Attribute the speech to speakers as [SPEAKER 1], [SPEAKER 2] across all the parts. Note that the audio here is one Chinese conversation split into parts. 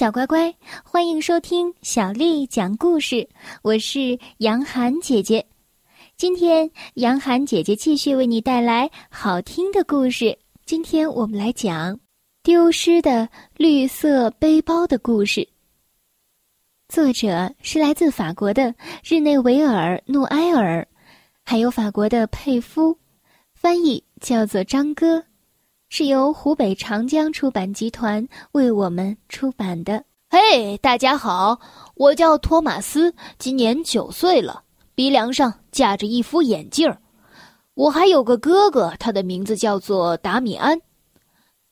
[SPEAKER 1] 小乖乖，欢迎收听小丽讲故事。我是杨涵姐姐，今天杨涵姐姐继续为你带来好听的故事。今天我们来讲丢失的绿色背包的故事。作者是来自法国的日内维尔·努埃尔，还有法国的佩夫，翻译叫做张哥。是由湖北长江出版集团为我们出版的。
[SPEAKER 2] 嘿，大家好，我叫托马斯，今年九岁了，鼻梁上架着一副眼镜儿。我还有个哥哥，他的名字叫做达米安。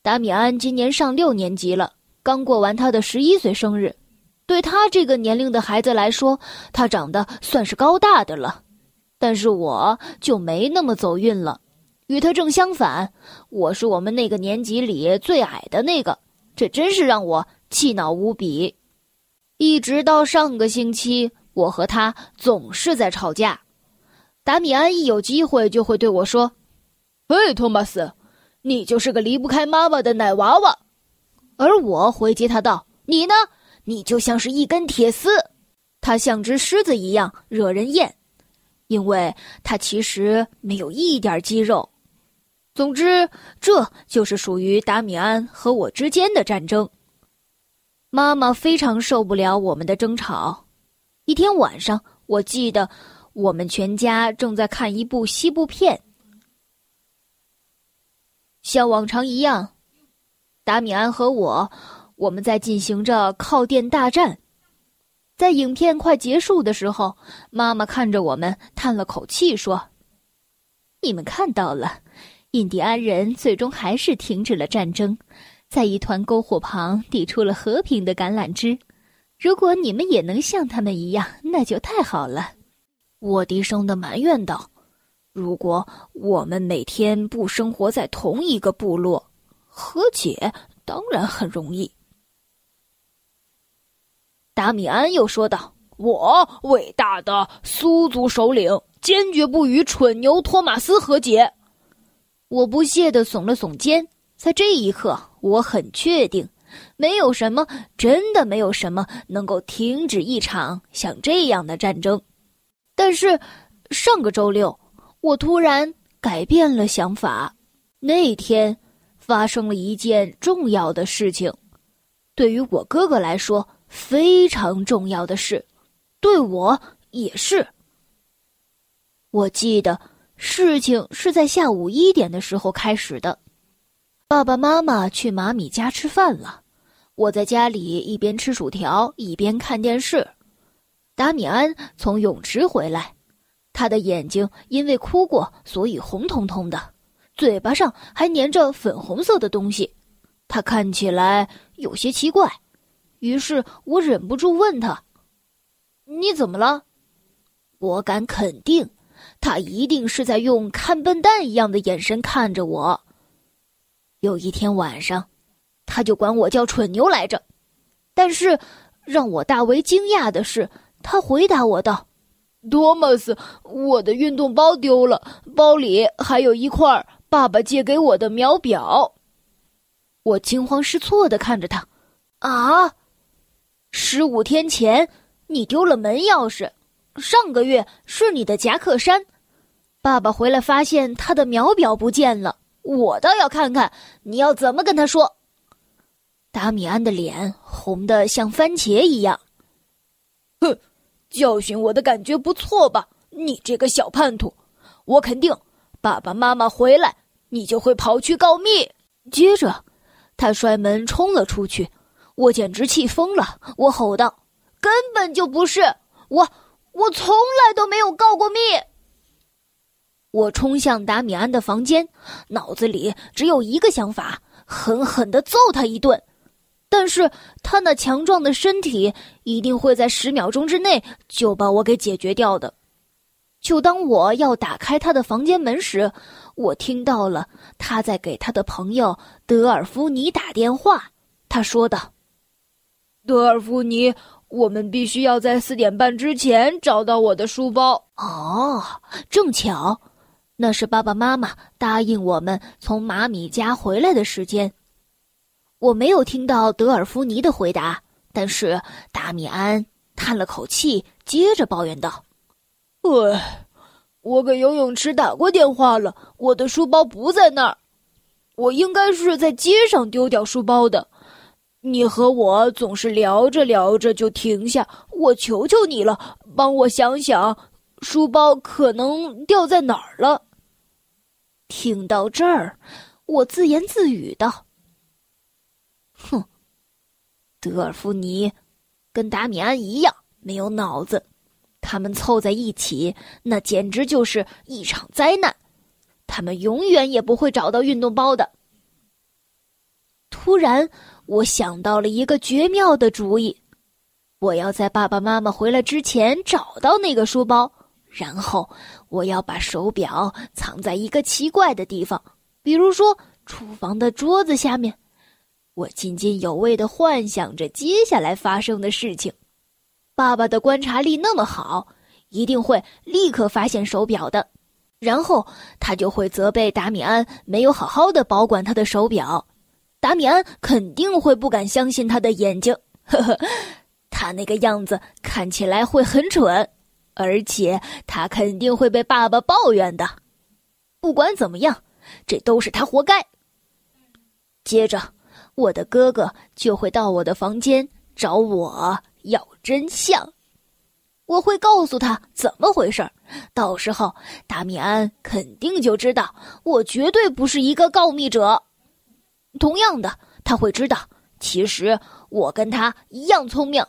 [SPEAKER 2] 达米安今年上六年级了，刚过完他的十一岁生日。对他这个年龄的孩子来说，他长得算是高大的了，但是我就没那么走运了。与他正相反，我是我们那个年级里最矮的那个，这真是让我气恼无比。一直到上个星期，我和他总是在吵架。达米安一有机会就会对我说：“嘿，托马斯，你就是个离不开妈妈的奶娃娃。”而我回击他道：“你呢？你就像是一根铁丝，它像只狮子一样惹人厌，因为它其实没有一点肌肉。”总之，这就是属于达米安和我之间的战争。妈妈非常受不了我们的争吵。一天晚上，我记得我们全家正在看一部西部片，像往常一样，达米安和我我们在进行着靠垫大战。在影片快结束的时候，妈妈看着我们，叹了口气说：“你们看到了。”印第安人最终还是停止了战争，在一团篝火旁递出了和平的橄榄枝。如果你们也能像他们一样，那就太好了。沃低声的埋怨道：“如果我们每天不生活在同一个部落，和解当然很容易。”达米安又说道：“我伟大的苏族首领坚决不与蠢牛托马斯和解。”我不屑地耸了耸肩，在这一刻，我很确定，没有什么，真的没有什么能够停止一场像这样的战争。但是，上个周六，我突然改变了想法。那天，发生了一件重要的事情，对于我哥哥来说非常重要的事，对我也是。我记得。事情是在下午一点的时候开始的，爸爸妈妈去马米家吃饭了，我在家里一边吃薯条一边看电视。达米安从泳池回来，他的眼睛因为哭过，所以红彤彤的，嘴巴上还粘着粉红色的东西，他看起来有些奇怪。于是我忍不住问他：“你怎么了？”我敢肯定。他一定是在用看笨蛋一样的眼神看着我。有一天晚上，他就管我叫蠢牛来着。但是，让我大为惊讶的是，他回答我道：“多马斯，我的运动包丢了，包里还有一块爸爸借给我的秒表。”我惊慌失措的看着他：“啊，十五天前你丢了门钥匙。”上个月是你的夹克衫，爸爸回来发现他的秒表不见了，我倒要看看你要怎么跟他说。达米安的脸红得像番茄一样。哼，教训我的感觉不错吧？你这个小叛徒，我肯定爸爸妈妈回来你就会跑去告密。接着，他摔门冲了出去，我简直气疯了。我吼道：“根本就不是我！”我从来都没有告过密。我冲向达米安的房间，脑子里只有一个想法：狠狠的揍他一顿。但是他那强壮的身体一定会在十秒钟之内就把我给解决掉的。就当我要打开他的房间门时，我听到了他在给他的朋友德尔夫尼打电话。他说道：“德尔夫尼。”我们必须要在四点半之前找到我的书包。哦，正巧，那是爸爸妈妈答应我们从马米家回来的时间。我没有听到德尔夫尼的回答，但是达米安叹了口气，接着抱怨道：“唉，我给游泳池打过电话了，我的书包不在那儿。我应该是在街上丢掉书包的。你和我总是聊着聊着就停下，我求求你了，帮我想想，书包可能掉在哪儿了。”听到这儿，我自言自语道：“哼。”德尔夫尼跟达米安一样没有脑子，他们凑在一起，那简直就是一场灾难。他们永远也不会找到运动包的。突然，我想到了一个绝妙的主意：我要在爸爸妈妈回来之前找到那个书包，然后我要把手表藏在一个奇怪的地方，比如说厨房的桌子下面。我津津有味的幻想着接下来发生的事情。爸爸的观察力那么好，一定会立刻发现手表的。然后他就会责备达米安没有好好的保管他的手表。达米安肯定会不敢相信他的眼睛，呵呵，他那个样子看起来会很蠢，而且他肯定会被爸爸抱怨的。不管怎么样，这都是他活该。接着。我的哥哥就会到我的房间找我要真相，我会告诉他怎么回事儿到时候达米安肯定就知道我绝对不是一个告密者。同样的，他会知道其实我跟他一样聪明。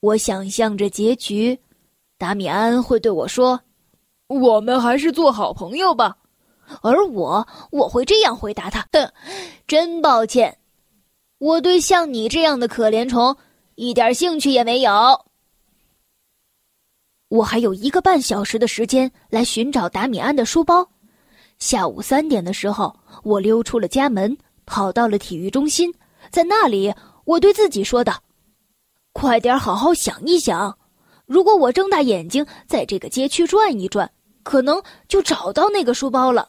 [SPEAKER 2] 我想象着结局，达米安会对我说：“我们还是做好朋友吧。”而我，我会这样回答他：“哼，真抱歉，我对像你这样的可怜虫一点兴趣也没有。”我还有一个半小时的时间来寻找达米安的书包。下午三点的时候，我溜出了家门，跑到了体育中心。在那里，我对自己说道：“快点好好想一想，如果我睁大眼睛在这个街区转一转，可能就找到那个书包了。”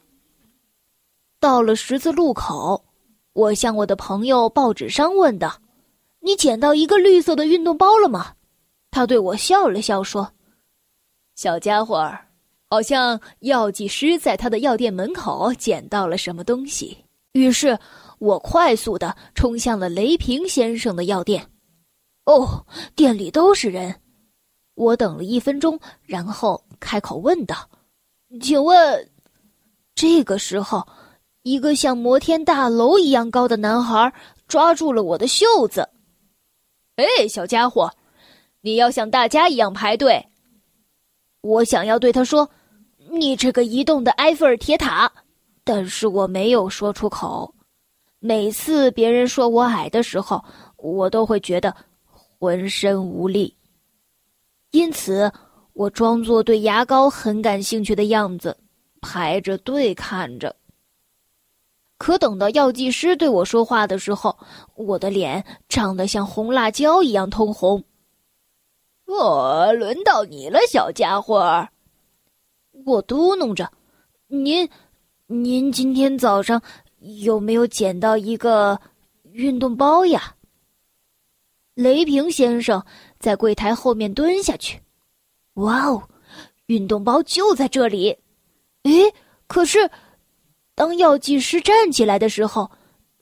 [SPEAKER 2] 到了十字路口，我向我的朋友报纸商问道：“你捡到一个绿色的运动包了吗？”他对我笑了笑说：“小家伙，好像药剂师在他的药店门口捡到了什么东西。”于是，我快速的冲向了雷平先生的药店。哦，店里都是人。我等了一分钟，然后开口问道：“请问？”这个时候。一个像摩天大楼一样高的男孩抓住了我的袖子。“哎，小家伙，你要像大家一样排队。”我想要对他说：“你这个移动的埃菲尔铁塔。”但是我没有说出口。每次别人说我矮的时候，我都会觉得浑身无力。因此，我装作对牙膏很感兴趣的样子，排着队看着。可等到药剂师对我说话的时候，我的脸涨得像红辣椒一样通红。哦，轮到你了，小家伙！我嘟囔着：“您，您今天早上有没有捡到一个运动包呀？”雷平先生在柜台后面蹲下去。哇哦，运动包就在这里！诶，可是。当药剂师站起来的时候，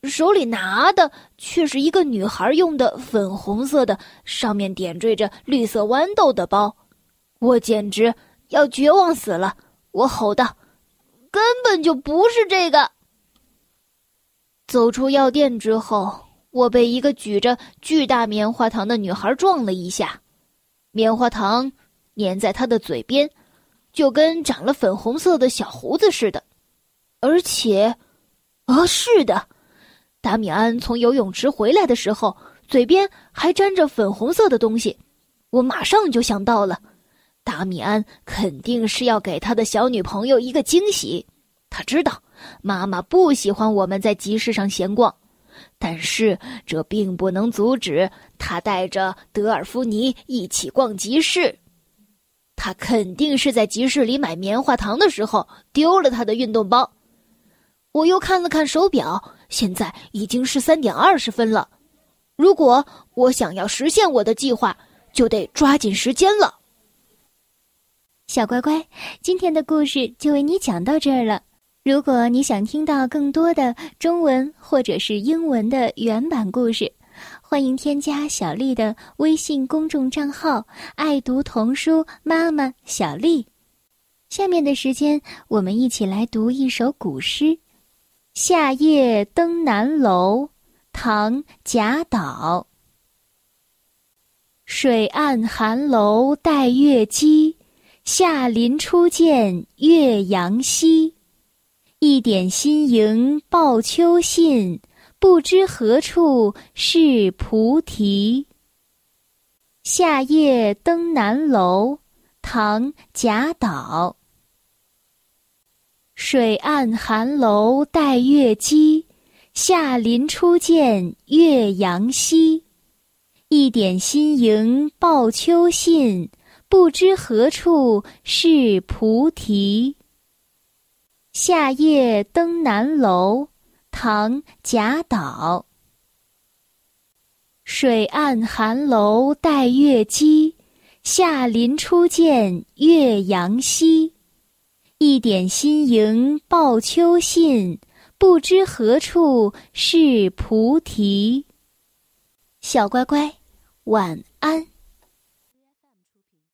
[SPEAKER 2] 手里拿的却是一个女孩用的粉红色的、上面点缀着绿色豌豆的包。我简直要绝望死了！我吼道：“根本就不是这个！”走出药店之后，我被一个举着巨大棉花糖的女孩撞了一下，棉花糖粘在她的嘴边，就跟长了粉红色的小胡子似的。而且，啊，是的，达米安从游泳池回来的时候，嘴边还沾着粉红色的东西。我马上就想到了，达米安肯定是要给他的小女朋友一个惊喜。他知道妈妈不喜欢我们在集市上闲逛，但是这并不能阻止他带着德尔夫尼一起逛集市。他肯定是在集市里买棉花糖的时候丢了他的运动包。我又看了看手表，现在已经是三点二十分了。如果我想要实现我的计划，就得抓紧时间了。
[SPEAKER 1] 小乖乖，今天的故事就为你讲到这儿了。如果你想听到更多的中文或者是英文的原版故事，欢迎添加小丽的微信公众账号“爱读童书妈妈小丽”。下面的时间，我们一起来读一首古诗《夏夜登南楼》，唐·贾岛。水岸寒楼带月姬，下林初见岳阳西。一点新萤报秋信，不知何处是菩提。夏夜登南楼，唐·贾岛。水岸寒楼待月姬，下林初见岳阳西。一点新萤报秋信，不知何处是菩提。夏夜登南楼，唐·贾岛。水岸寒楼带月姬，下林初见岳阳西。一点新萤报秋信，不知何处是菩提。小乖乖，晚安。